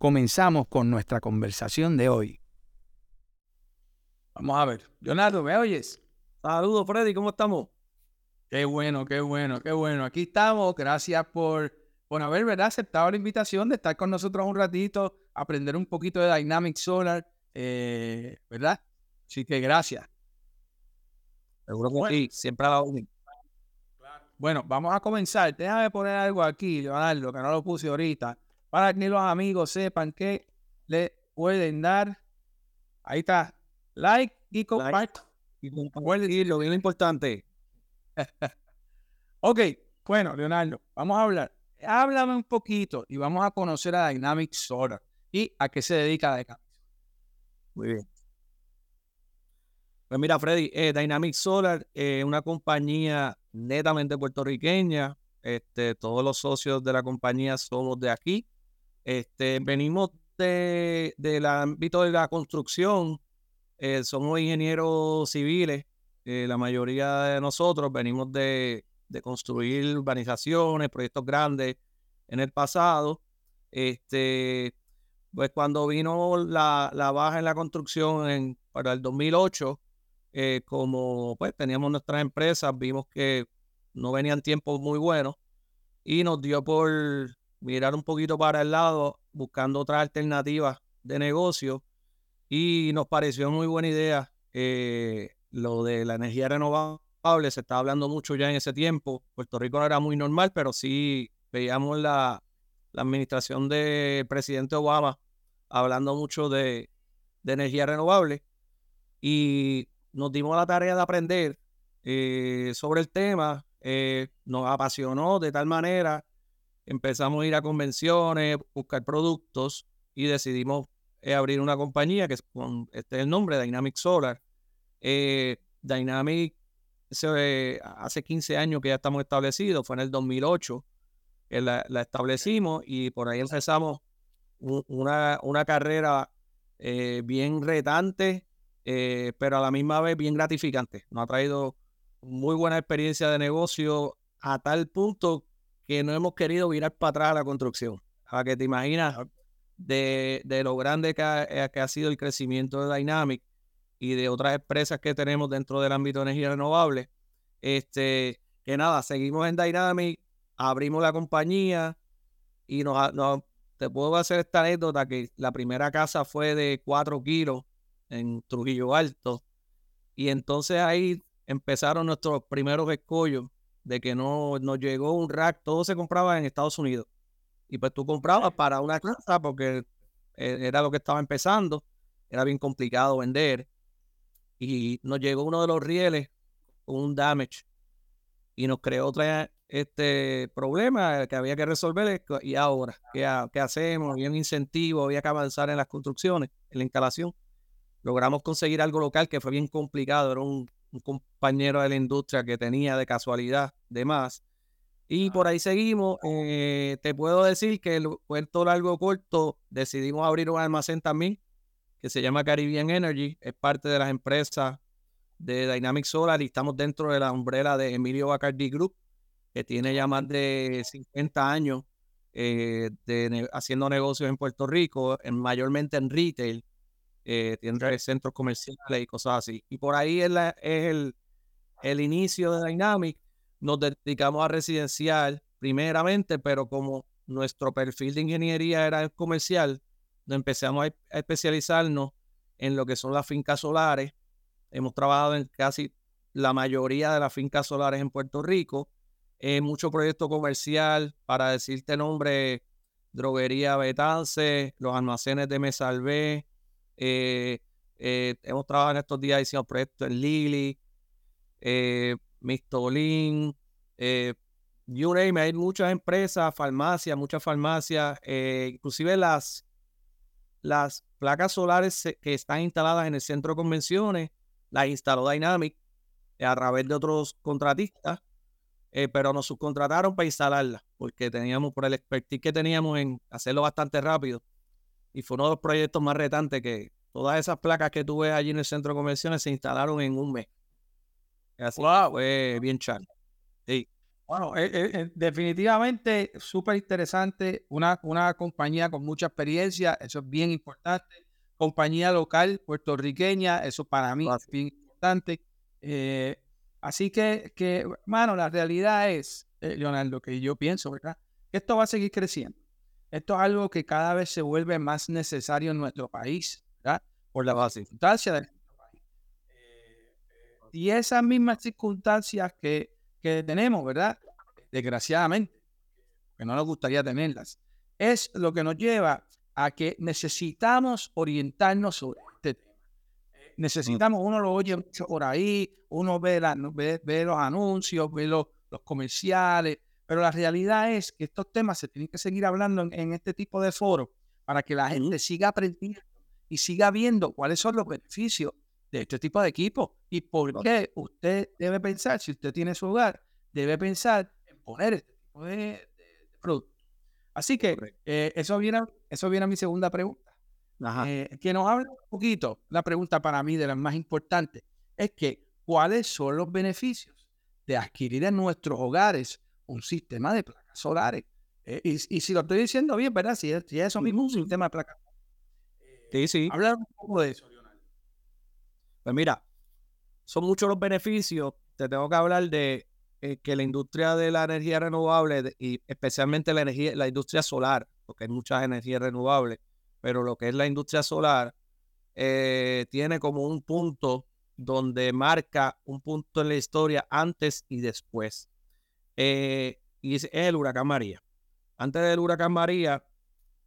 comenzamos con nuestra conversación de hoy. Vamos a ver. Leonardo, ¿me oyes? Saludos, Freddy, ¿cómo estamos? Qué bueno, qué bueno, qué bueno. Aquí estamos. Gracias por, por haber ¿verdad? aceptado la invitación de estar con nosotros un ratito, aprender un poquito de Dynamic Solar, eh, ¿verdad? Así que gracias. Seguro que sí, siempre ha dado un... Bueno, vamos a comenzar. Déjame poner algo aquí, Leonardo, que no lo puse ahorita para que los amigos sepan que le pueden dar. Ahí está. Like y comparte. Y compartirlo, bien importante. ok, bueno, Leonardo, vamos a hablar. Háblame un poquito y vamos a conocer a Dynamic Solar y a qué se dedica Dynamic Muy bien. Pues mira, Freddy, eh, Dynamic Solar es una compañía netamente puertorriqueña. Este, todos los socios de la compañía somos de aquí. Este, venimos de, del ámbito de la construcción, eh, somos ingenieros civiles, eh, la mayoría de nosotros venimos de, construir urbanizaciones, proyectos grandes en el pasado. Este, pues cuando vino la, baja en la construcción para el 2008, eh, como pues teníamos nuestras empresas, vimos que no venían tiempos muy buenos y nos dio por mirar un poquito para el lado, buscando otras alternativas de negocio. Y nos pareció muy buena idea eh, lo de la energía renovable. Se estaba hablando mucho ya en ese tiempo. Puerto Rico no era muy normal, pero sí veíamos la, administración del presidente Obama hablando mucho de, energía renovable. Y nos dimos la tarea de aprender eh, sobre el tema. Eh, nos apasionó de tal manera empezamos a ir a convenciones, buscar productos y decidimos eh, abrir una compañía que es con este el nombre, Dynamic Solar. Eh, Dynamic hace 15 años que ya estamos establecidos, fue en el 2008 que la, establecimos y por ahí empezamos una, una carrera eh, bien retante, pero a la misma vez bien gratificante. Nos ha traído muy buena experiencia de negocio a tal punto que no hemos querido virar para atrás a la construcción. A que te imaginas de, lo grande eh, que ha, sido el crecimiento de Dynamic y de otras empresas que tenemos dentro del ámbito de energía renovable. Este, que nada, seguimos en Dynamic, abrimos la compañía y nos, te puedo hacer esta anécdota que la primera casa fue de 4 kilos en Trujillo Alto y entonces ahí empezaron nuestros primeros escollos de que no nos llegó un rack, todo se compraba en Estados Unidos. Y pues tú comprabas para una casa porque e, era lo que estaba empezando, era bien complicado vender. Y nos llegó uno de los rieles con un damage y nos creó otra este problema que había que resolver. Y ahora, ¿qué, qué hacemos? Había un incentivo, había que avanzar en las construcciones, en la instalación. Logramos conseguir algo local que fue bien complicado, era un un compañero de la industria que tenía de casualidad de más. Y por ahí seguimos. Eh, te puedo decir que el puerto largo corto decidimos abrir un almacén también que se llama Caribbean Energy. Es parte de las empresas de Dynamic Solar y estamos dentro de la umbrella de Emilio Bacardi Group, que tiene ya más de 50 años eh, de, haciendo negocios en Puerto Rico, en, mayormente en retail eh, tiene centros comerciales y cosas así. Y por ahí es, el, el inicio de Dynamic. Nos dedicamos a residencial primeramente, pero como nuestro perfil de ingeniería era comercial, empezamos a, especializarnos en lo que son las fincas solares. Hemos trabajado en casi la mayoría de las fincas solares en Puerto Rico. Eh, mucho proyecto comercial, para decirte nombre, droguería Betance, los almacenes de Mesalvé, eh, eh, hemos trabajado en estos días, hicimos proyectos en Lili, eh, Mistolín, eh, hay muchas empresas, farmacias, muchas farmacias, inclusive las, las placas solares que están instaladas en el centro de convenciones las instaló Dynamic a través de otros contratistas, pero nos subcontrataron para instalarlas porque teníamos, por el expertise que teníamos en hacerlo bastante rápido, y fue uno de los proyectos más retantes que todas esas placas que tú ves allí en el centro de convenciones se instalaron en un mes. Así wow. fue bien charla. Sí. Bueno, eh, eh, definitivamente súper interesante, una, una compañía con mucha experiencia, eso es bien importante. Compañía local puertorriqueña, eso para mí es bien importante. Eh, así que, que, mano, la realidad es, Leonardo, que yo pienso, ¿verdad? Que esto va a seguir creciendo. Esto es algo que cada vez se vuelve más necesario en nuestro país, ¿verdad? Por la circunstancia de nuestro país. y esas mismas circunstancias que que tenemos, ¿verdad? Desgraciadamente, que no nos gustaría tenerlas, es lo que nos lleva a que necesitamos orientarnos sobre este tema. Necesitamos, uno lo oye mucho por ahí, uno ve, ve, los anuncios, ve los, comerciales, pero la realidad es que estos temas se tienen que seguir hablando en, este tipo de foros para que la gente siga aprendiendo y siga viendo cuáles son los beneficios de este tipo de equipo. ¿Y por qué usted debe pensar, si usted tiene su hogar, debe pensar en poner este tipo de, productos? Así que eh, eso, viene, eso viene a mi segunda pregunta. Eh, que nos habla un poquito, la pregunta para mí de las más importantes, es que ¿cuáles son los beneficios de adquirir en nuestros hogares un sistema de placas solares? Eh, y, si lo estoy diciendo bien, ¿verdad? Si es, eso mismo, un sistema de placas. sí, sí. Hablar un poco de eso. Pues mira, son muchos los beneficios. Te tengo que hablar de eh, que la industria de la energía renovable y especialmente la energía, la industria solar, porque hay muchas energías renovables, pero lo que es la industria solar eh, tiene como un punto donde marca un punto en la historia antes y después. Eh, y es el huracán María. Antes del huracán María,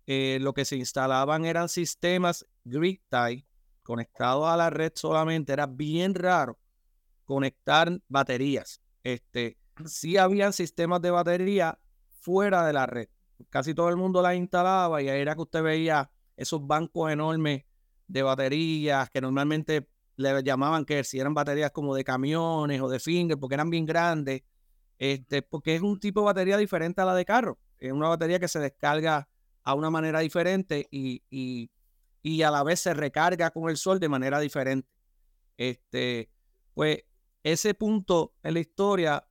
lo que se instalaban eran sistemas grid tie conectado a la red solamente, era bien raro conectar baterías. Este, sí habían sistemas de batería fuera de la red. Casi todo el mundo las instalaba y ahí era que usted veía esos bancos enormes de baterías que normalmente le llamaban que si eran baterías como de camiones o de finger porque eran bien grandes. Este, porque es un tipo de batería diferente a la de carro. Es una batería que se descarga a una manera diferente y, y y a la vez se recarga con el sol de manera diferente. Este, pues ese punto en la historia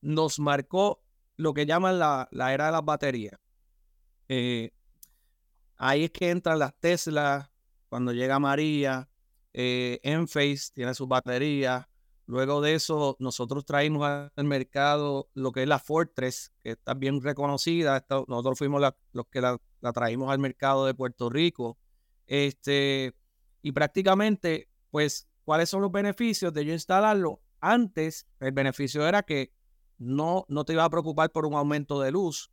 nos marcó lo que llaman la, era de las baterías. Eh, ahí es que entran las Tesla, cuando llega María, eh, Enphase tiene sus baterías. Luego de eso, nosotros traímos al mercado lo que es la Fortress, que está bien reconocida. nosotros fuimos los que la, traímos al mercado de Puerto Rico. Este, y prácticamente, pues, ¿cuáles son los beneficios de yo instalarlo? Antes, el beneficio era que no, no te iba a preocupar por un aumento de luz,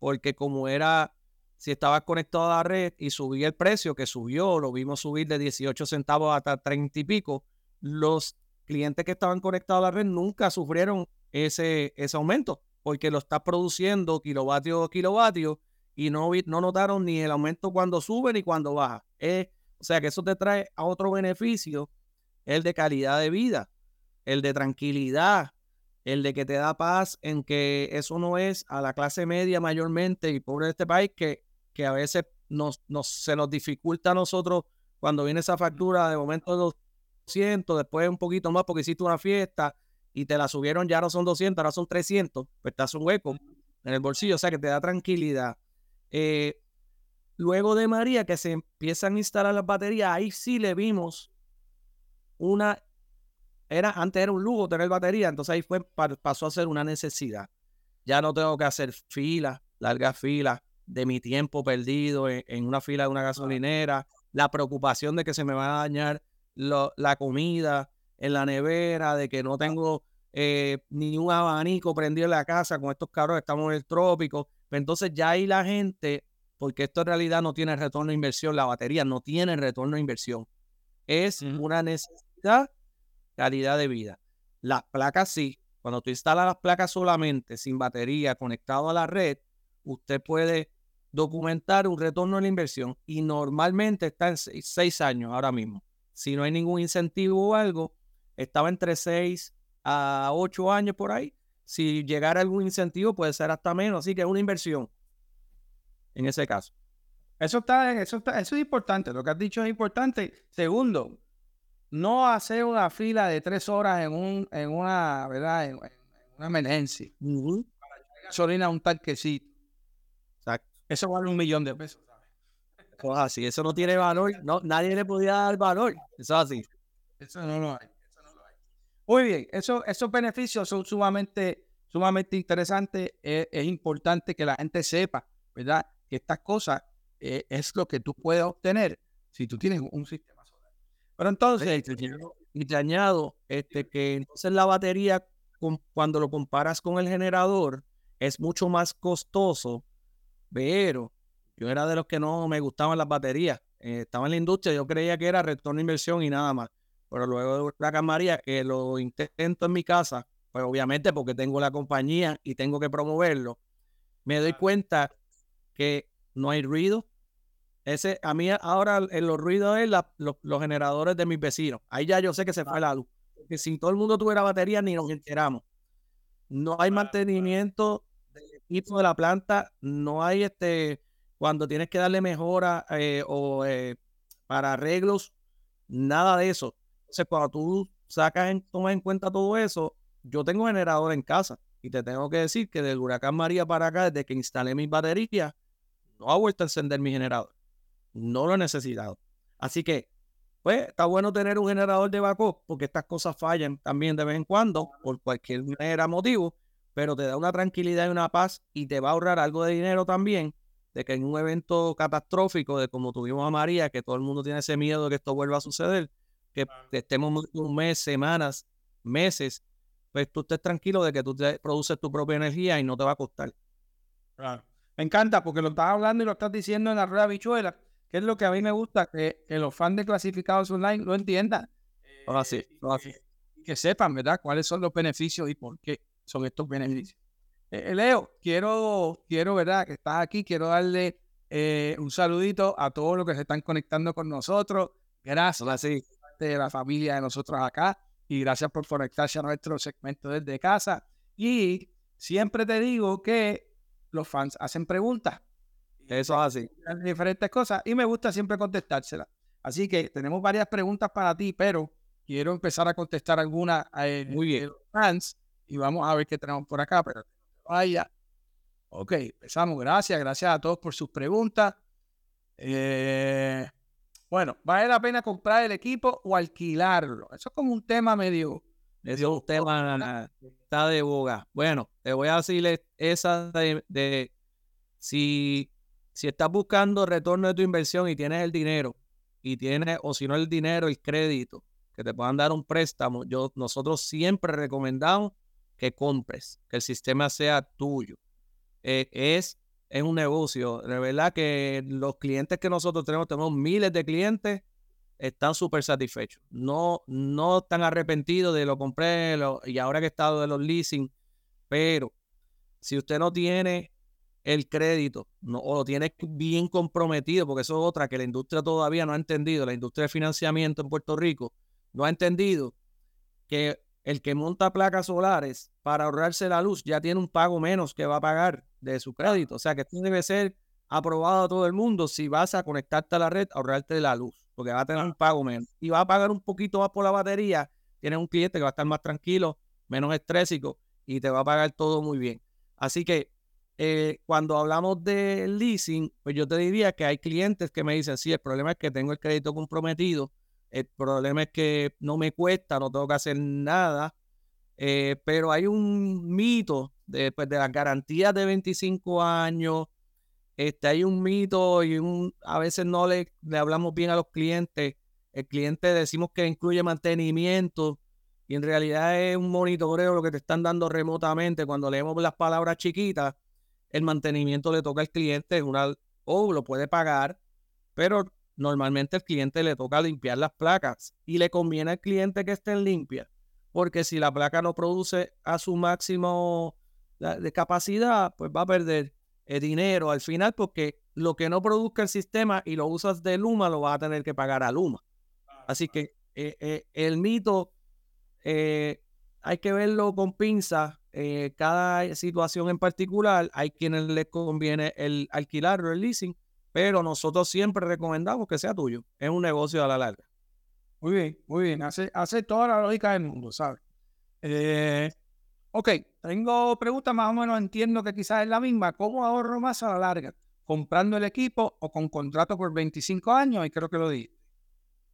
porque como era, si estabas conectado a la red y subía el precio, que subió, lo vimos subir de 18 centavos hasta 30 y pico, los clientes que estaban conectados a la red nunca sufrieron ese, ese aumento, porque lo está produciendo kilovatio a kilovatio y no, no notaron ni el aumento cuando sube ni cuando baja. o sea que eso te trae a otro beneficio, el de calidad de vida, el de tranquilidad, el de que te da paz en que eso no es a la clase media mayormente y pobre de este país que, que a veces nos, nos, se nos dificulta a nosotros cuando viene esa factura de momento de 200, después un poquito más porque hiciste una fiesta y te la subieron, ya no son 200, ahora son 300, pues estás un hueco en el bolsillo, o sea que te da tranquilidad. Eh, luego de María, que se empiezan a instalar las baterías, ahí sí le vimos una. Era, antes era un lujo tener batería, entonces ahí fue, pasó a ser una necesidad. Ya no tengo que hacer filas, largas filas de mi tiempo perdido en, una fila de una gasolinera, la preocupación de que se me va a dañar la comida en la nevera, de que no tengo eh, ni un abanico prendido en la casa con estos carros, estamos en el trópico. Entonces ya ahí la gente, porque esto en realidad no tiene retorno de inversión, la batería no tiene retorno de inversión. Es una necesidad, calidad de vida. Las placas sí. Cuando tú instalas las placas solamente, sin batería, conectado a la red, usted puede documentar un retorno en la inversión y normalmente está en seis, años ahora mismo. Si no hay ningún incentivo o algo, estaba entre seis a ocho años por ahí. Si llegara algún incentivo puede ser hasta menos, así que es una inversión en ese caso. Eso está, eso está, eso es importante. Lo que has dicho es importante. Segundo, no hacer una fila de tres horas en un, en una, ¿verdad? En, una emergencia. Para echar gasolina a un tanquecito. Exacto. Eso vale un millón de pesos. Eso es así. Eso no tiene valor. No, nadie le podía dar valor. Eso es así. Eso no lo hay. Eso no lo hay. Muy bien. Eso, esos beneficios son sumamente, sumamente interesantes. Es, es importante que la gente sepa, ¿verdad? Que estas cosas eh, es lo que tú puedes obtener si tú tienes un sistema solar. Pero entonces, y te añado este, que entonces la batería, cuando lo comparas con el generador, es mucho más costoso, pero yo era de los que no me gustaban las baterías. Eh, estaba en la industria, yo creía que era retorno de inversión y nada más. Pero luego de la María, que lo intento en mi casa, pues obviamente porque tengo la compañía y tengo que promoverlo, me doy cuenta que no hay ruido, ese, a mí ahora en los ruidos es los generadores de mis vecinos. Ahí ya yo sé que se fue la luz. Que si todo el mundo tuviera batería ni nos enteramos. No hay mantenimiento del equipo de la planta, no hay este, cuando tienes que darle mejora eh, o eh, para arreglos, nada de eso. Entonces, cuando tú sacas en, tomas en cuenta todo eso, yo tengo generador en casa y te tengo que decir que del huracán María para acá, desde que instalé mis baterías, no ha vuelto a encender mi generador no lo he necesitado. Así que, pues, está bueno tener un generador de backup porque estas cosas fallan también de vez en cuando por cualquier manera motivo, pero te da una tranquilidad y una paz y te va a ahorrar algo de dinero también de que en un evento catastrófico de como tuvimos a María, que todo el mundo tiene ese miedo de que esto vuelva a suceder, que estemos un mes, semanas, meses, pues tú estés tranquilo de que tú te produces tu propia energía y no te va a costar. Claro. Me encanta porque lo estás hablando y lo estás diciendo en la rueda bichuela es lo que a mí me gusta, que, los fans de clasificados online lo entiendan. así, eh, Que sepan, ¿verdad?, cuáles son los beneficios y por qué son estos beneficios. Eh, eh, Leo, quiero, quiero, ¿verdad?, que estás aquí, quiero darle un saludito a todos los que se están conectando con nosotros. Gracias de la familia de nosotros acá y gracias por conectarse a nuestro segmento desde casa. Y siempre te digo que los fans hacen preguntas. Eso es así. Diferentes cosas y me gusta siempre contestárselas. Así que tenemos varias preguntas para ti, pero quiero empezar a contestar algunas eh, Muy bien. fans y vamos a ver qué tenemos por acá. Pero vaya. Ok, empezamos. Gracias, gracias a todos por sus preguntas. Eh, bueno, ¿vale la pena comprar el equipo o alquilarlo? Eso es como un tema medio. Eso es un tema está de boga. Bueno, te voy a decirle esa de si si estás buscando retorno de tu inversión y tienes el dinero, y tienes, o si no el dinero, el crédito, que te puedan dar un préstamo, yo, nosotros siempre recomendamos que compres, que el sistema sea tuyo. Eh, es, es un negocio. De verdad que los clientes que nosotros tenemos, tenemos miles de clientes, están súper satisfechos. No, no están arrepentidos de lo compré y ahora que he estado de los leasing, pero si usted no tiene el crédito no, o lo tienes bien comprometido, porque eso es otra que la industria todavía no ha entendido, la industria de financiamiento en Puerto Rico no ha entendido que el que monta placas solares para ahorrarse la luz ya tiene un pago menos que va a pagar de su crédito. O sea que esto debe ser aprobado a todo el mundo si vas a conectarte a la red, ahorrarte la luz, porque va a tener un pago menos. Y va a pagar un poquito más por la batería. Tienes un cliente que va a estar más tranquilo, menos estrésico y te va a pagar todo muy bien. Así que eh, cuando hablamos de leasing, pues yo te diría que hay clientes que me dicen, sí, el problema es que tengo el crédito comprometido, el problema es que no me cuesta, no tengo que hacer nada, eh, pero hay un mito de, pues, de las garantías de 25 años, este, hay un mito y un, a veces no le, le hablamos bien a los clientes, el cliente decimos que incluye mantenimiento, y en realidad es un monitoreo lo que te están dando remotamente cuando leemos las palabras chiquitas el mantenimiento le toca al cliente o lo puede pagar, pero normalmente al cliente le toca limpiar las placas y le conviene al cliente que estén limpias, porque si la placa no produce a su máximo de capacidad, pues va a perder eh, dinero al final porque lo que no produzca el sistema y lo usas de Luma lo vas a tener que pagar a Luma. Así que eh, eh, el mito hay que verlo con pinza. cada situación en particular, hay quienes les conviene el alquilar o el leasing, pero nosotros siempre recomendamos que sea tuyo. Es un negocio a la larga. Muy bien, muy bien. Hace, hace toda la lógica del mundo, ¿sabes? Eh, ok, tengo preguntas más o menos, entiendo que quizás es la misma. ¿Cómo ahorro más a la larga? ¿Comprando el equipo o con contrato por 25 años? Y creo que lo di.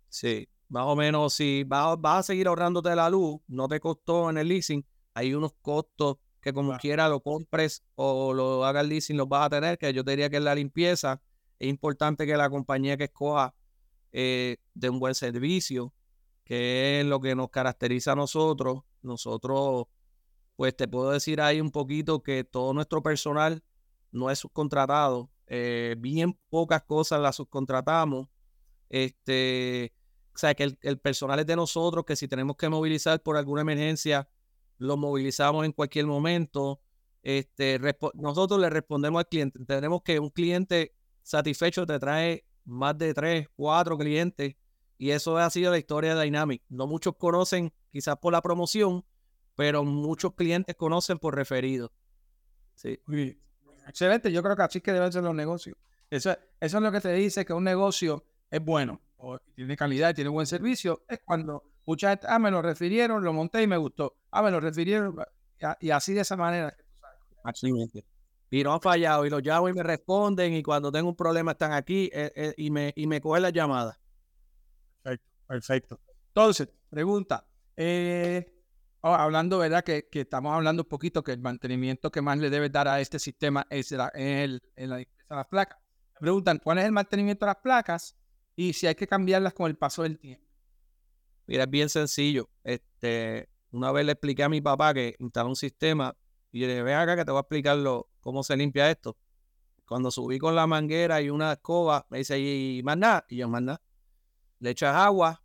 Sí, más o menos, si vas, a seguir ahorrándote la luz, no te costó en el leasing, hay unos costos que como quiera lo compres o lo hagas leasing, los vas a tener, que yo te diría que es la limpieza. Es importante que la compañía que escoja eh, de un buen servicio, que es lo que nos caracteriza a nosotros. Nosotros, pues te puedo decir ahí un poquito que todo nuestro personal no es subcontratado. Eh, bien pocas cosas las subcontratamos. Este, o sea, que el, personal es de nosotros, que si tenemos que movilizar por alguna emergencia, lo movilizamos en cualquier momento. Este, nosotros le respondemos al cliente. Tenemos que un cliente satisfecho te trae más de tres, cuatro clientes. Y eso ha sido la historia de Dynamic. No muchos conocen quizás por la promoción, pero muchos clientes conocen por referido. Sí. Excelente, yo creo que así que deben ser los negocios. Eso, eso es lo que te dice que un negocio es bueno, o tiene calidad, tiene buen servicio. Es cuando mucha gente, ah, me lo refirieron, lo monté y me gustó. Ah, me lo refirieron. Y así de esa manera. Así y no han fallado y los llamo y me responden y cuando tengo un problema están aquí eh, eh, y, me, y me cogen la llamada. Perfecto, perfecto. Entonces, pregunta. Eh, oh, hablando, ¿verdad? Que, que, estamos hablando un poquito que el mantenimiento que más le debe dar a este sistema es, la, el, la de las placas. Me preguntan, ¿cuál es el mantenimiento de las placas? Y si hay que cambiarlas con el paso del tiempo. Mira, es bien sencillo. Este, una vez le expliqué a mi papá que instaló un sistema y le dije, ven acá que te voy a explicar cómo se limpia esto. Cuando subí con la manguera y una escoba, me dice, ¿y más nada? Y yo, más nada. Le echas agua,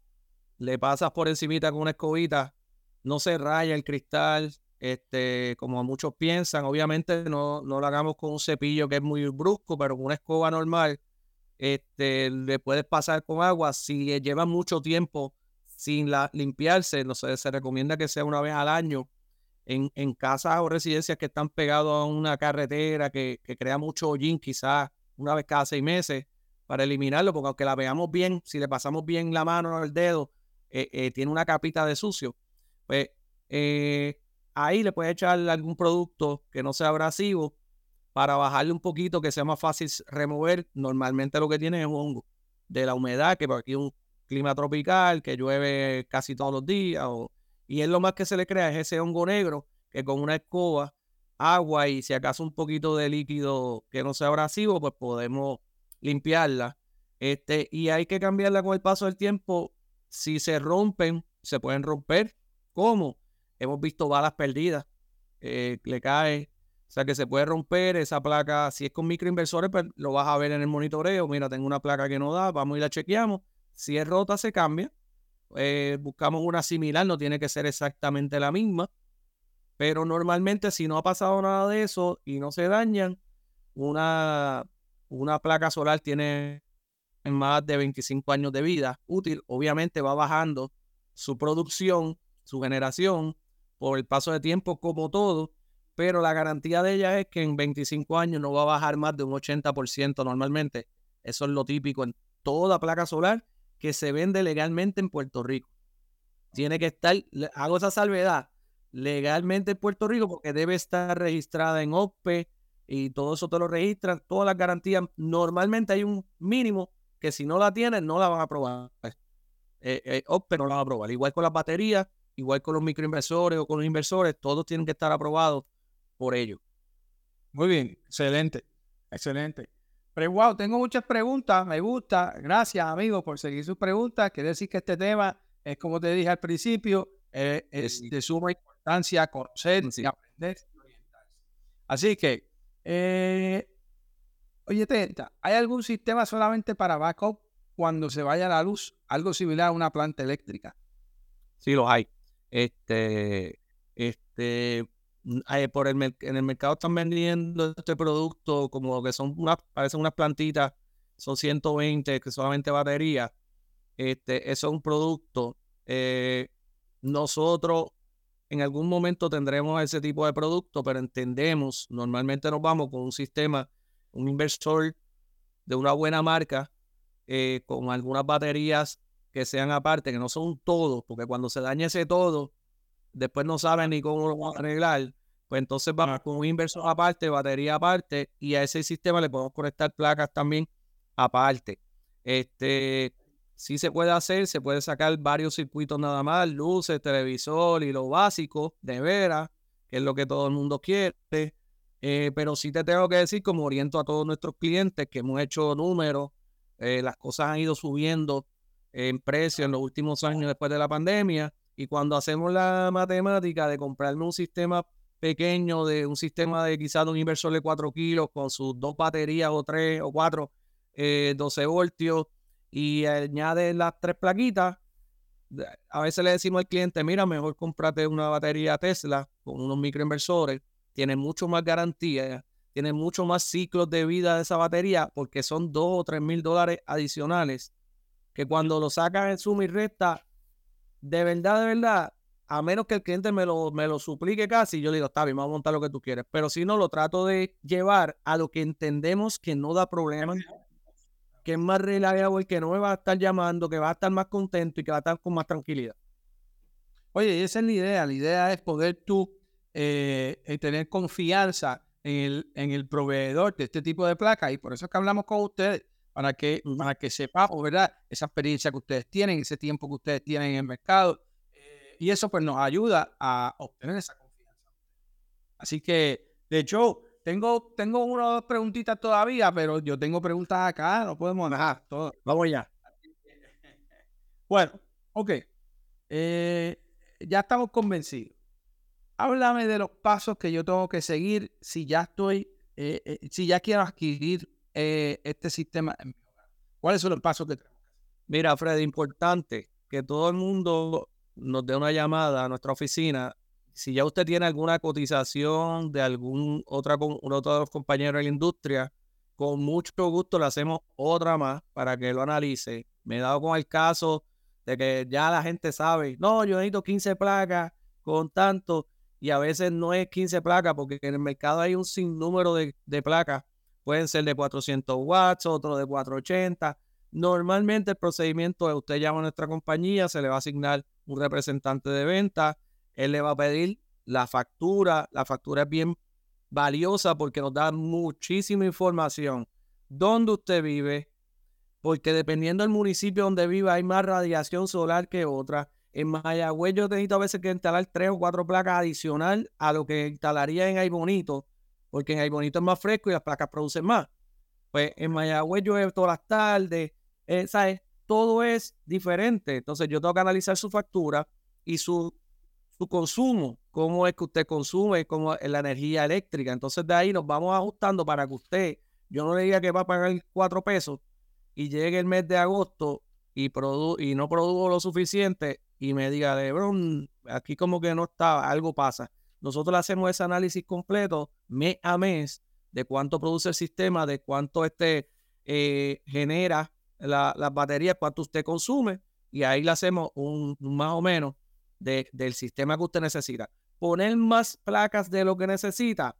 le pasas por encimita con una escobita, no se raya el cristal, este, como muchos piensan. Obviamente no, no lo hagamos con un cepillo que es muy brusco, pero con una escoba normal, este, le puedes pasar con agua. Si lleva mucho tiempo sin la, limpiarse, no sé, se recomienda que sea una vez al año en, casas o residencias que están pegados a una carretera que, crea mucho hollín, quizás una vez cada seis meses, para eliminarlo, porque aunque la veamos bien, si le pasamos bien la mano o el dedo, eh, eh, tiene una capita de sucio, pues eh, ahí le puedes echar algún producto que no sea abrasivo para bajarle un poquito, que sea más fácil remover. Normalmente lo que tiene es hongo de la humedad, que por aquí es un clima tropical, que llueve casi todos los días, o y es lo más que se le crea, es ese hongo negro que con una escoba, agua y si acaso un poquito de líquido que no sea abrasivo, pues podemos limpiarla. Este, y hay que cambiarla con el paso del tiempo. Si se rompen, se pueden romper. ¿Cómo? Hemos visto balas perdidas. Eh, le cae. O sea que se puede romper esa placa. Si es con microinversores, pues lo vas a ver en el monitoreo. Mira, tengo una placa que no da, vamos y la chequeamos. Si es rota, se cambia. Eh, buscamos una similar, no tiene que ser exactamente la misma, pero normalmente si no ha pasado nada de eso y no se dañan, una, una placa solar tiene más de 25 años de vida útil, obviamente va bajando su producción, su generación por el paso de tiempo como todo, pero la garantía de ella es que en 25 años no va a bajar más de un 80% normalmente. Eso es lo típico en toda placa solar que se vende legalmente en Puerto Rico. Tiene que estar, hago esa salvedad, legalmente en Puerto Rico porque debe estar registrada en OPE y todo eso te lo registran, todas las garantías. Normalmente hay un mínimo que si no la tienen no la van a aprobar. Eh, eh, OPE no la va a aprobar. Igual con las baterías, igual con los microinversores o con los inversores, todos tienen que estar aprobados por ellos. Muy bien, excelente, excelente. Pero wow, tengo muchas preguntas, me gusta. Gracias, amigos, por seguir sus preguntas. Quiere decir que este tema es, como te dije al principio, eh, es de suma importancia conocer y aprender Así que, eh, oye, Tenta, ¿hay algún sistema solamente para backup cuando se vaya la luz? Algo similar a una planta eléctrica. Sí, los hay. Este, este, eh, por el, en el mercado están vendiendo este producto como que son unas, parecen unas plantitas, son 120, que solamente batería. Este, eso es un producto. Eh, nosotros en algún momento tendremos ese tipo de producto, pero entendemos, normalmente nos vamos con un sistema, un inversor de una buena marca, eh, con algunas baterías que sean aparte, que no son todos, porque cuando se daña ese todo, después no saben ni cómo lo van a arreglar. Pues entonces vamos con un inversor aparte, batería aparte, y a ese sistema le podemos conectar placas también aparte. Este, sí se puede hacer, se puede sacar varios circuitos nada más, luces, televisor y lo básico, de veras, que es lo que todo el mundo quiere. Eh, pero sí te tengo que decir, como oriento a todos nuestros clientes, que hemos hecho números, eh, las cosas han ido subiendo en precio en los últimos años después de la pandemia. Y cuando hacemos la matemática de comprarme un sistema pequeño, de un sistema de quizás un inversor de 4 kilos con sus dos baterías o tres o cuatro, 12 eh, voltios, y añade las tres plaquitas, a veces le decimos al cliente, mira, mejor cómprate una batería Tesla con unos microinversores, tiene mucho más garantía, tiene mucho más ciclos de vida de esa batería porque son dos o tres mil dólares adicionales que cuando lo sacan en suma y resta, de verdad, de verdad, a menos que el cliente me lo, me lo suplique casi, yo le digo, está bien, vamos a montar lo que tú quieres. Pero si no, lo trato de llevar a lo que entendemos que no da problema que es más reliable, que no me va a estar llamando, que va a estar más contento y que va a estar con más tranquilidad. Oye, esa es la idea. La idea es poder tú eh, eh, tener confianza en el, en el proveedor de este tipo de placas y por eso es que hablamos con ustedes, para que, para que sepamos, ¿verdad? Esa experiencia que ustedes tienen, ese tiempo que ustedes tienen en el mercado. Eh, y eso pues nos ayuda a obtener esa confianza. Así que, de hecho, tengo, tengo una o dos preguntitas todavía, pero yo tengo preguntas acá, no podemos dejar todo. Vamos ya. Bueno, ok. Eh, ya estamos convencidos. Háblame de los pasos que yo tengo que seguir si ya estoy, eh, si ya quiero adquirir este sistema. ¿Cuáles son los pasos que tengo? Mira, Fred, importante que todo el mundo nos dé una llamada a nuestra oficina si ya usted tiene alguna cotización de algún otra, otro de los compañeros de la industria, con mucho gusto le hacemos otra más para que lo analice. Me he dado con el caso de que ya la gente sabe, no, yo necesito 15 placas con tanto, y a veces no es 15 placas, porque en el mercado hay un sinnúmero de, de placas. Pueden ser de 400 watts, otro de 480. Normalmente el procedimiento es usted llama a nuestra compañía, se le va a asignar un representante de venta, él le va a pedir la factura. La factura es bien valiosa porque nos da muchísima información. ¿Dónde usted vive? Porque dependiendo del municipio donde viva hay más radiación solar que otra. En Mayagüez yo necesito a veces que instalar tres o cuatro placas adicional a lo que instalaría en Aybonito, porque en Aybonito es más fresco y las placas producen más. Pues en Mayagüez llueve todas las tardes, eh, ¿sabes? Todo es diferente. Entonces yo tengo que analizar su factura y su su consumo, cómo es que usted consume, cómo es la energía eléctrica. Entonces de ahí nos vamos ajustando para que usted, yo no le diga que va a pagar cuatro pesos y llegue el mes de agosto y, y no produjo lo suficiente y me diga, Lebron, aquí como que no está, algo pasa. Nosotros hacemos ese análisis completo mes a mes de cuánto produce el sistema, de cuánto este eh, genera las baterías, cuánto usted consume y ahí le hacemos un más o menos del sistema que usted necesita. Poner más placas de lo que necesita,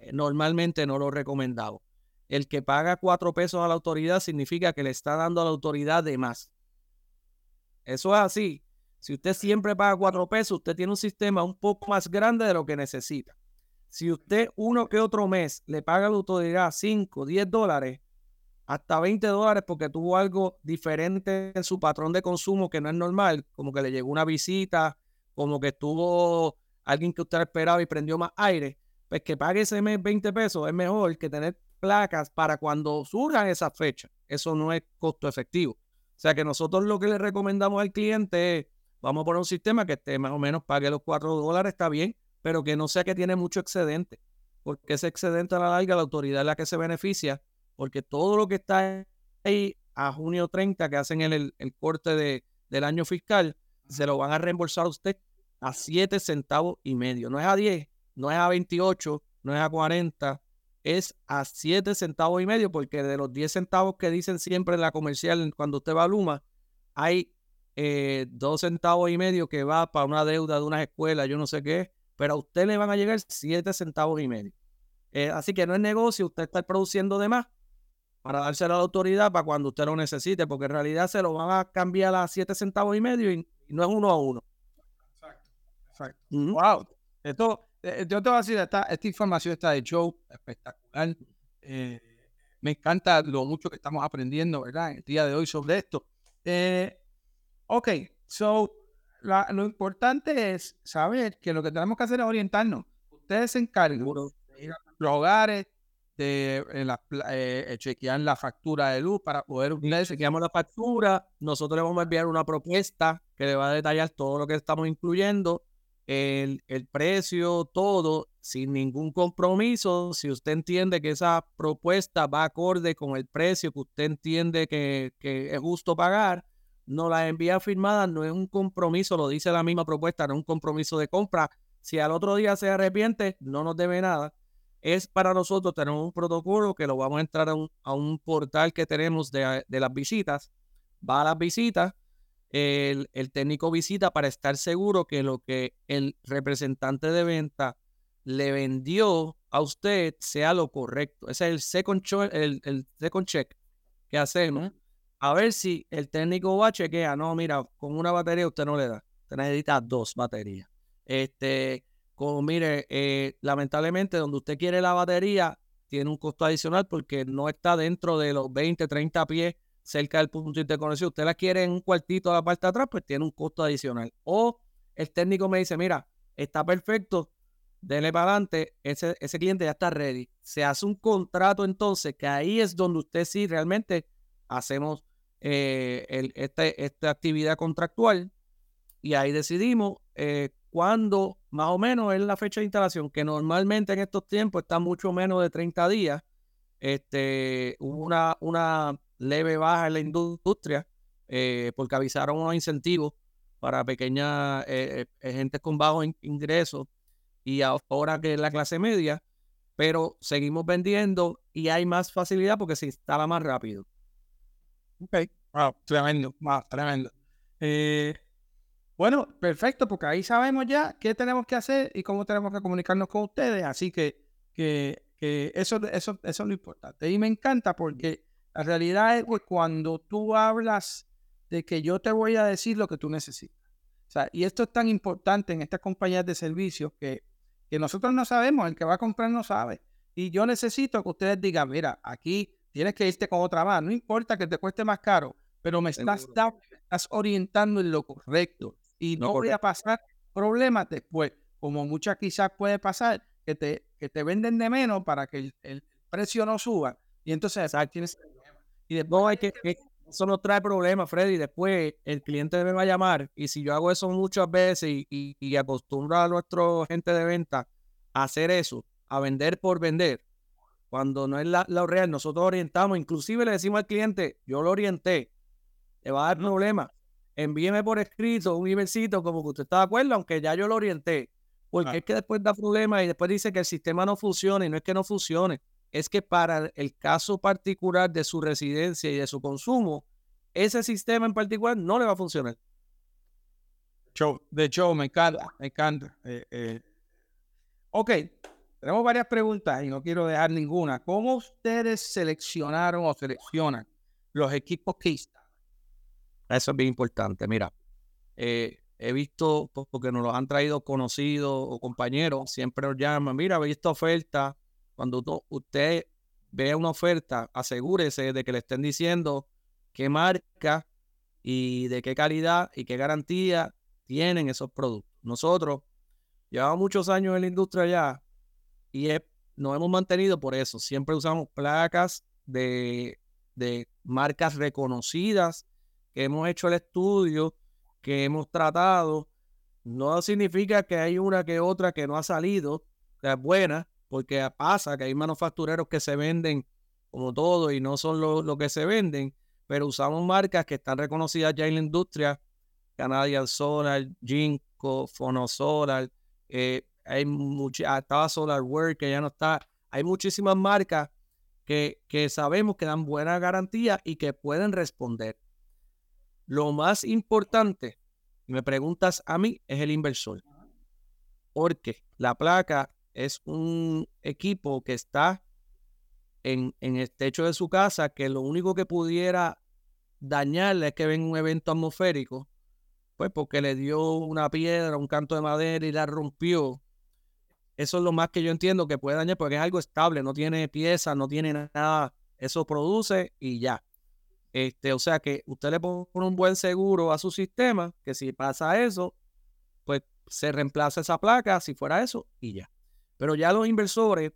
eh, normalmente no lo recomendamos. El que paga cuatro pesos a la autoridad significa que le está dando a la autoridad de más. Eso es así. Si usted siempre paga cuatro pesos, usted tiene un sistema un poco más grande de lo que necesita. Si usted uno que otro mes le paga a la autoridad 5, 10 dólares, hasta 20 dólares porque tuvo algo diferente en su patrón de consumo que no es normal, como que le llegó una visita, como que estuvo alguien que usted esperaba y prendió más aire, pues que pague ese mes 20 pesos es mejor que tener placas para cuando surjan esas fechas. Eso no es costo efectivo. O sea que nosotros lo que le recomendamos al cliente es, vamos a poner un sistema que esté más o menos pague los 4 dólares, está bien, pero que no sea que tiene mucho excedente, porque ese excedente a la larga la autoridad es la que se beneficia porque todo lo que está ahí a junio 30 que hacen el, el corte de, del año fiscal, se lo van a reembolsar a usted a 7 centavos y medio. No es a 10, no es a 28, no es a 40, es a 7 centavos y medio, porque de los 10 centavos que dicen siempre en la comercial cuando usted va a Luma, hay eh, 2 centavos y medio que va para una deuda de unas escuelas, yo no sé qué, pero a usted le van a llegar 7 centavos y medio. Eh, así que no es negocio usted está produciendo de más para dárselo a la autoridad para cuando usted lo necesite, porque en realidad se lo van a cambiar a 7 centavos y medio y, no es uno a uno. Exacto, exacto. Wow. Esto, eh, yo te voy a decir, esta, esta información está de show, espectacular. Me encanta lo mucho que estamos aprendiendo, ¿verdad? En el día de hoy sobre esto. Eh, ok, so, lo importante es saber que lo que tenemos que hacer es orientarnos. Ustedes se encargan de ir a los hogares, de la, chequear la factura de luz para poder ustedes chequeamos la factura, nosotros le vamos a enviar una propuesta que le va a detallar todo lo que estamos incluyendo el, precio, todo, sin ningún compromiso. Si usted entiende que esa propuesta va acorde con el precio que usted entiende que, es justo pagar, no la envía firmada, no es un compromiso, lo dice la misma propuesta, no es un compromiso de compra. Si al otro día se arrepiente, no nos debe nada. Es para nosotros tener un protocolo que lo vamos a entrar a un, a un portal que tenemos de, de las visitas. Va a las visitas, el, técnico visita para estar seguro que lo que el representante de venta le vendió a usted sea lo correcto. Ese es el second, el, el second check que hacemos. A ver si el técnico va a chequear. No, mira, con una batería usted no le da. Usted necesita dos baterías. Este, como mire, eh, lamentablemente donde usted quiere la batería tiene un costo adicional porque no está dentro de los 20, 30 pies cerca del punto de interconexión, usted la quiere en un cuartito a la parte de atrás, pues tiene un costo adicional. O el técnico me dice, mira, está perfecto, denle para adelante, ese cliente ya está ready. Se hace un contrato entonces, que ahí es donde usted sí realmente hacemos eh, este, esta actividad contractual y ahí decidimos eh, cuándo más o menos es la fecha de instalación, que normalmente en estos tiempos está mucho menos de 30 días. Este, una, una leve baja en la industria eh, porque avisaron unos incentivos para pequeñas eh, eh, gente con bajos ingresos y ahora que es la clase media, pero seguimos vendiendo y hay más facilidad porque se instala más rápido. Ok, wow, tremendo, tremendo. bueno, perfecto, porque ahí sabemos ya qué tenemos que hacer y cómo tenemos que comunicarnos con ustedes, así que, que, que eso, eso, eso es lo importante. Y me encanta porque la realidad es que cuando tú hablas de que yo te voy a decir lo que tú necesitas. O sea, y esto es tan importante en estas compañías de servicios que, que nosotros no sabemos, el que va a comprar no sabe. Y yo necesito que ustedes digan, mira, aquí tienes que irte con otra más, no importa que te cueste más caro, pero me estás, estás orientando en lo correcto y no, voy a pasar problemas después, como muchas quizás puede pasar, que te, que te venden de menos para que el, precio no suba y entonces tienes y después hay que, eso no trae problemas, Freddy. Después el cliente me va a llamar y si yo hago eso muchas veces y, y, acostumbro a nuestro gente de venta a hacer eso, a vender por vender, cuando no es la, real, nosotros orientamos, inclusive le decimos al cliente, yo lo orienté, le va a dar problemas. Envíeme por escrito un emailcito como que usted está de acuerdo, aunque ya yo lo orienté. Porque es que después da problemas y después dice que el sistema no funciona y no es que no funcione es que para el caso particular de su residencia y de su consumo, ese sistema en particular no le va a funcionar. de hecho, me encanta, me encanta. Eh, eh. Ok, tenemos varias preguntas y no quiero dejar ninguna. ¿Cómo ustedes seleccionaron o seleccionan los equipos que están? Eso es bien importante. Mira, eh, he visto, porque nos los han traído conocidos o compañeros, siempre nos llaman, mira, he visto oferta cuando usted vea una oferta, asegúrese de que le estén diciendo qué marca y de qué calidad y qué garantía tienen esos productos. Nosotros llevamos muchos años en la industria ya y nos hemos mantenido por eso. Siempre usamos placas de, de marcas reconocidas, que hemos hecho el estudio, que hemos tratado. No significa que hay una que otra que no ha salido, que es buena, porque pasa que hay manufactureros que se venden como todo y no son lo, que se venden, pero usamos marcas que están reconocidas ya en la industria, Canadian Solar, Ginkgo, Fonosolar, eh, hay mucha, estaba SolarWorld que ya no está. Hay muchísimas marcas que, que sabemos que dan buena garantía y que pueden responder. Lo más importante, me preguntas a mí, es el inversor. Porque la placa es un equipo que está en, en el techo de su casa, que lo único que pudiera dañarle es que ven un evento atmosférico, pues porque le dio una piedra, un canto de madera y la rompió. Eso es lo más que yo entiendo que puede dañar porque es algo estable, no tiene piezas, no tiene nada. Eso produce y ya. Este, o sea que usted le pone un buen seguro a su sistema, que si pasa eso, pues se reemplaza esa placa, si fuera eso, y ya. Pero ya los inversores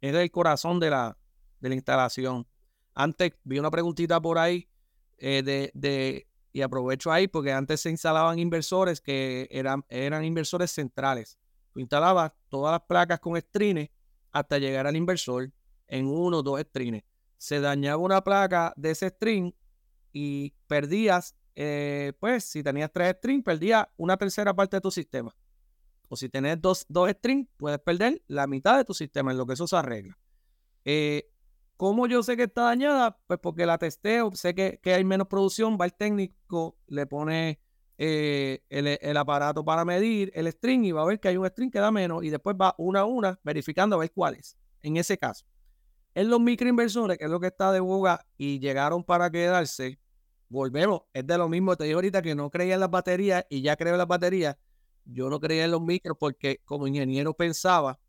es el corazón de la, de la instalación. Antes vi una preguntita por ahí eh, de, de, y aprovecho ahí porque antes se instalaban inversores que eran, eran inversores centrales. Tú instalabas todas las placas con estrines hasta llegar al inversor en uno o dos estrines. Se dañaba una placa de ese string y perdías, eh, pues si tenías tres strings, perdías una tercera parte de tu sistema. O si tenés dos, dos strings, puedes perder la mitad de tu sistema, en lo que eso se arregla. Eh, ¿Cómo yo sé que está dañada? Pues porque la testeo, sé que, hay menos producción, va el técnico, le pone eh, el, aparato para medir el string y va a ver que hay un string que da menos y después va una a una verificando a ver cuál es, en ese caso. En los microinversores, que es lo que está de boga y llegaron para quedarse, volvemos, es de lo mismo, te digo ahorita que no creía en las baterías y ya creo en las baterías, yo no creía en los micros porque como ingeniero pensaba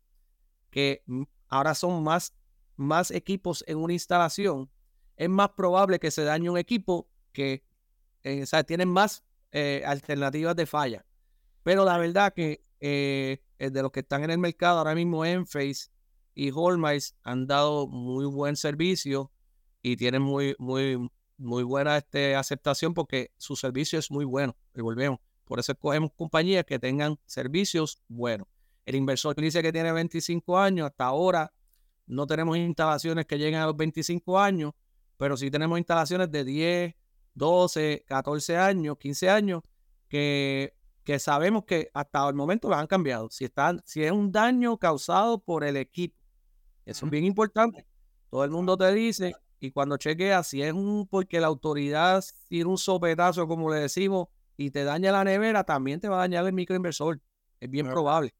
que ahora son más más equipos en una instalación, es más probable que se dañe un equipo que eh, tienen más eh, alternativas de falla. Pero la verdad que eh, de los que están en el mercado ahora mismo, Enphase y Holmice han dado muy buen servicio y tienen muy, muy, muy buena este, aceptación porque su servicio es muy bueno. Y volvemos. Por eso escogemos compañías que tengan servicios buenos. El inversor dice que tiene 25 años, hasta ahora no tenemos instalaciones que lleguen a los 25 años, pero sí tenemos instalaciones de 10, 12, 14 años, 15 años, que, que sabemos que hasta el momento las han cambiado. Si, están, si es un daño causado por el equipo, eso es bien importante. Todo el mundo te dice, y cuando chequeas, si es un porque la autoridad tiene un sopetazo, como le decimos, y te daña la nevera, también te va a dañar el microinversor. Es bien probable.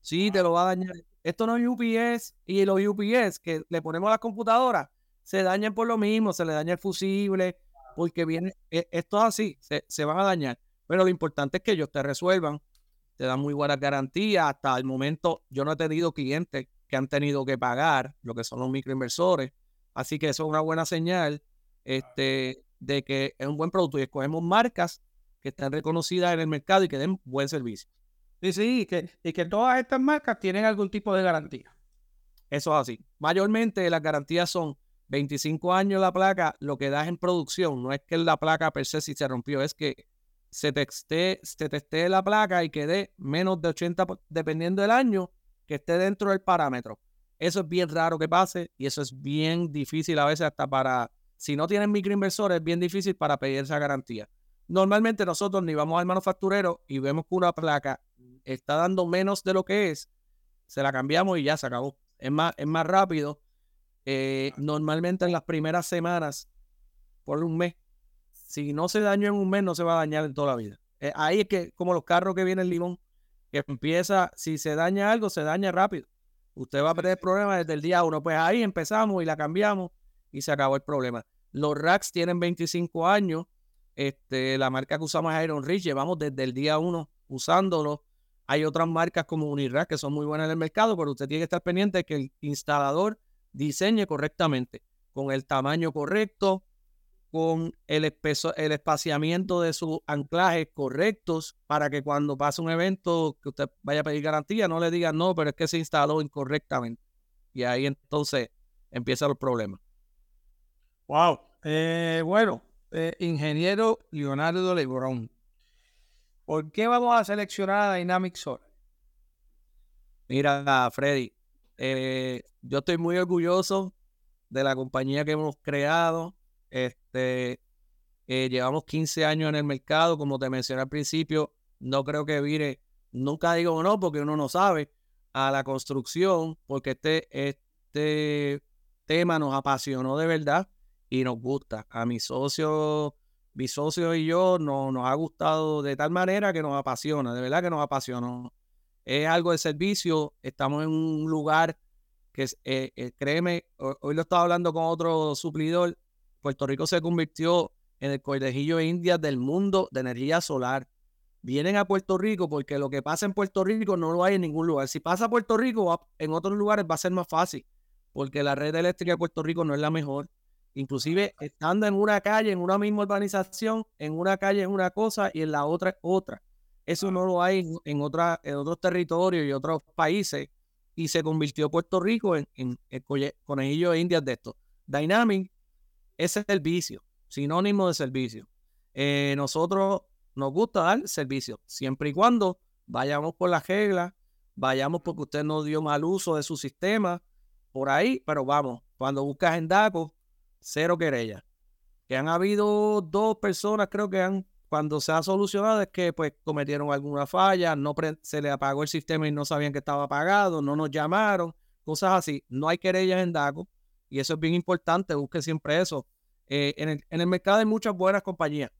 Sí, te lo va a dañar. Esto no es UPS y los UPS que le ponemos a la computadora se dañan por lo mismo, se le daña el fusible, porque viene, e, esto es así, se, van a dañar. Pero lo importante es que ellos te resuelvan, te dan muy buenas garantías. Hasta el momento yo no he tenido clientes que han tenido que pagar lo que son los microinversores. Así que eso es una buena señal este, de que es un buen producto y escogemos marcas que estén reconocidas en el mercado y que den buen servicio. Sí, sí, y que, y que todas estas marcas tienen algún tipo de garantía. Eso es así. Mayormente las garantías son 25 años la placa, lo que das en producción. No es que la placa per se si se rompió, es que se teste, se la placa y quede menos de 80, dependiendo del año, que esté dentro del parámetro. Eso es bien raro que pase y eso es bien difícil a veces hasta para, si no tienen microinversores, es bien difícil para pedir esa garantía. Normalmente nosotros ni vamos al manufacturero y vemos que una placa está dando menos de lo que es, se la cambiamos y ya se acabó. Es más, es más rápido. Eh, normalmente en las primeras semanas, por un mes, si no se dañó en un mes, no se va a dañar en toda la vida. Eh, ahí es que, como los carros que vienen limón, que empieza, si se daña algo, se daña rápido. Usted va a perder problemas desde el día uno. Pues ahí empezamos y la cambiamos y se acabó el problema. Los racks tienen 25 años. Este, la marca que usamos es Iron Ridge. Llevamos desde el día uno usándolo. Hay otras marcas como Unirack que son muy buenas en el mercado, pero usted tiene que estar pendiente de que el instalador diseñe correctamente, con el tamaño correcto, con el, espeso, el espaciamiento de sus anclajes correctos, para que cuando pase un evento que usted vaya a pedir garantía, no le digan no, pero es que se instaló incorrectamente. Y ahí entonces empiezan los problemas. Wow. Eh, bueno, eh, ingeniero Leonardo Lebrón, ¿Por qué vamos a seleccionar a Dynamic Solar? Mira, Freddy, eh, yo estoy muy orgulloso de la compañía que hemos creado. Este, eh, llevamos 15 años en el mercado, como te mencioné al principio. No creo que vire nunca digo no porque uno no sabe, a la construcción, porque este, este tema nos apasionó de verdad y nos gusta. A mi socio, mi socio y yo no, nos ha gustado de tal manera que nos apasiona, de verdad que nos apasionó. Es algo de servicio, estamos en un lugar que, eh, eh, créeme, hoy lo estaba hablando con otro suplidor, Puerto Rico se convirtió en el colegio de Indias del mundo de energía solar. Vienen a Puerto Rico porque lo que pasa en Puerto Rico no lo hay en ningún lugar. Si pasa a Puerto Rico, en otros lugares va a ser más fácil porque la red eléctrica de Puerto Rico no es la mejor. Inclusive estando en una calle, en una misma urbanización, en una calle es una cosa y en la otra es otra. Eso no lo hay en, otros territorios y otros países. Y se convirtió Puerto Rico en, en el conejillo de indias de esto. Dynamic es servicio, sinónimo de servicio. Eh, nosotros nos gusta dar servicio, siempre y cuando vayamos por las reglas, vayamos porque usted no dio mal uso de su sistema, por ahí, pero vamos, cuando buscas en DACO, cero querella. Que han habido dos personas, creo que han, cuando se ha solucionado, es que pues cometieron alguna falla, no se le apagó el sistema y no sabían que estaba apagado, no nos llamaron, cosas así. No hay querellas en DACO y eso es bien importante, busque siempre eso. Eh, en, el, mercado hay muchas buenas compañías.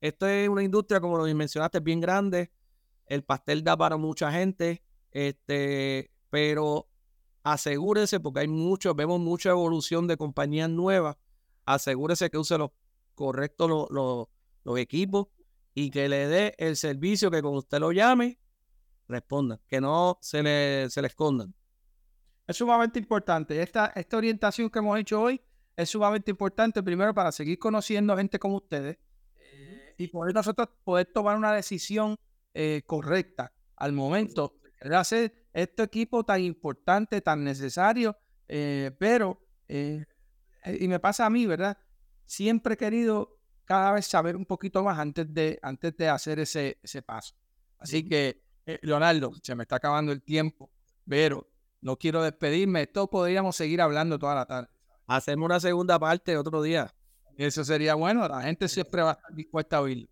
Esto es una industria, como lo mencionaste, bien grande. El pastel da para mucha gente, este, pero asegúrese, porque hay mucho, vemos mucha evolución de compañías nuevas. Asegúrese que use los correctos los, los, equipos y que le dé el servicio que cuando usted lo llame, responda, que no se le, se le escondan. Es sumamente importante. Esta, esta orientación que hemos hecho hoy es sumamente importante, primero para seguir conociendo gente como ustedes y poder nosotros poder tomar una decisión eh, correcta al momento de hacer este equipo tan importante, tan necesario, eh, pero, eh, y me pasa a mí, ¿verdad? Siempre he querido cada vez saber un poquito más antes de, antes de hacer ese, ese paso. Así que, Leonardo, se me está acabando el tiempo, pero no quiero despedirme. Esto podríamos seguir hablando toda la tarde. Hacemos una segunda parte otro día. Eso sería bueno. La gente siempre va a estar dispuesta a oírlo.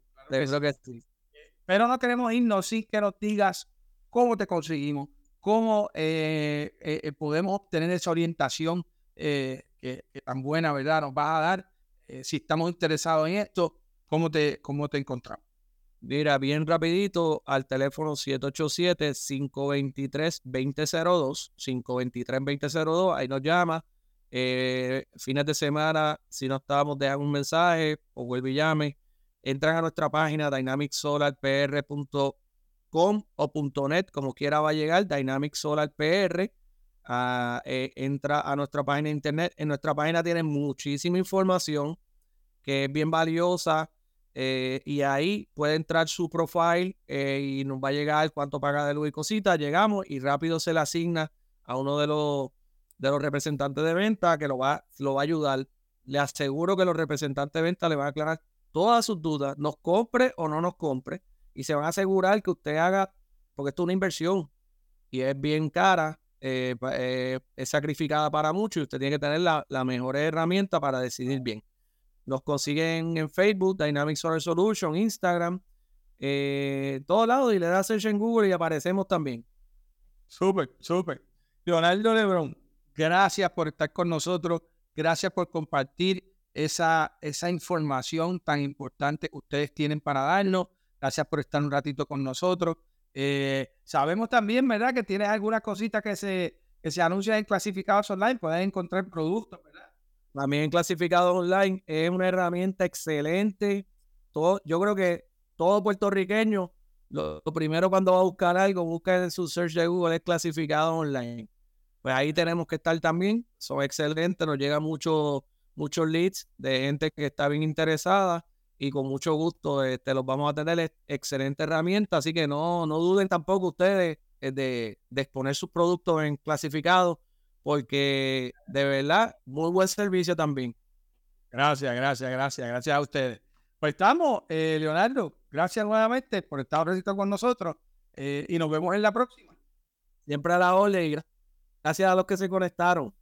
Pero no queremos irnos sin que nos digas cómo te conseguimos, cómo eh, eh, eh, podemos obtener esa orientación que, tan buena, ¿verdad? Nos vas a dar. Si estamos interesados en esto, ¿cómo te, cómo te encontramos? Mira, bien rapidito al teléfono 787-523-2002, 523-2002, ahí nos llama. fines de semana, si no estábamos, dejan un mensaje o vuelve y llame. Entran a nuestra página dynamicsolarpr.com o .net, como quiera va a llegar, Dynamic Solar PR. Eh, entra a nuestra página de internet. En nuestra página tienen muchísima información que es bien valiosa eh, y ahí puede entrar su profile eh, y nos va a llegar cuánto paga de luz y cositas. Llegamos y rápido se le asigna a uno de los, de los representantes de venta que lo va, lo va a ayudar. Le aseguro que los representantes de venta le van a aclarar todas sus dudas, nos compre o no nos compre, y se van a asegurar que usted haga, porque esto es una inversión y es bien cara, eh, eh, es sacrificada para mucho y usted tiene que tener la, mejor herramienta para decidir bien. Nos consiguen en Facebook, Dynamic Solar Solution, Instagram, eh, todos lados y le da search en Google y aparecemos también. Súper, súper. Leonardo Lebron, gracias por estar con nosotros, gracias por compartir esa, esa información tan importante que ustedes tienen para darnos. Gracias por estar un ratito con nosotros. Eh, sabemos también, ¿verdad?, que tienes algunas cositas que se, que se anuncian en clasificados online. Pueden encontrar productos, ¿verdad? También clasificados online es una herramienta excelente. Todo, yo creo que todo puertorriqueño, lo, primero cuando va a buscar algo, busca en su search de Google es clasificados online. Pues ahí tenemos que estar también. Son excelentes, nos llega mucho muchos leads de gente que está bien interesada y con mucho gusto te este, los vamos a tener. Excelente herramienta, así que no, no duden tampoco ustedes eh, de, exponer sus productos en clasificados, porque de verdad, muy buen servicio también. Gracias, gracias, gracias, gracias a ustedes. Pues estamos, eh, Leonardo, gracias nuevamente por estar con nosotros eh, y nos vemos en la próxima. Siempre a la orden y gracias a los que se conectaron.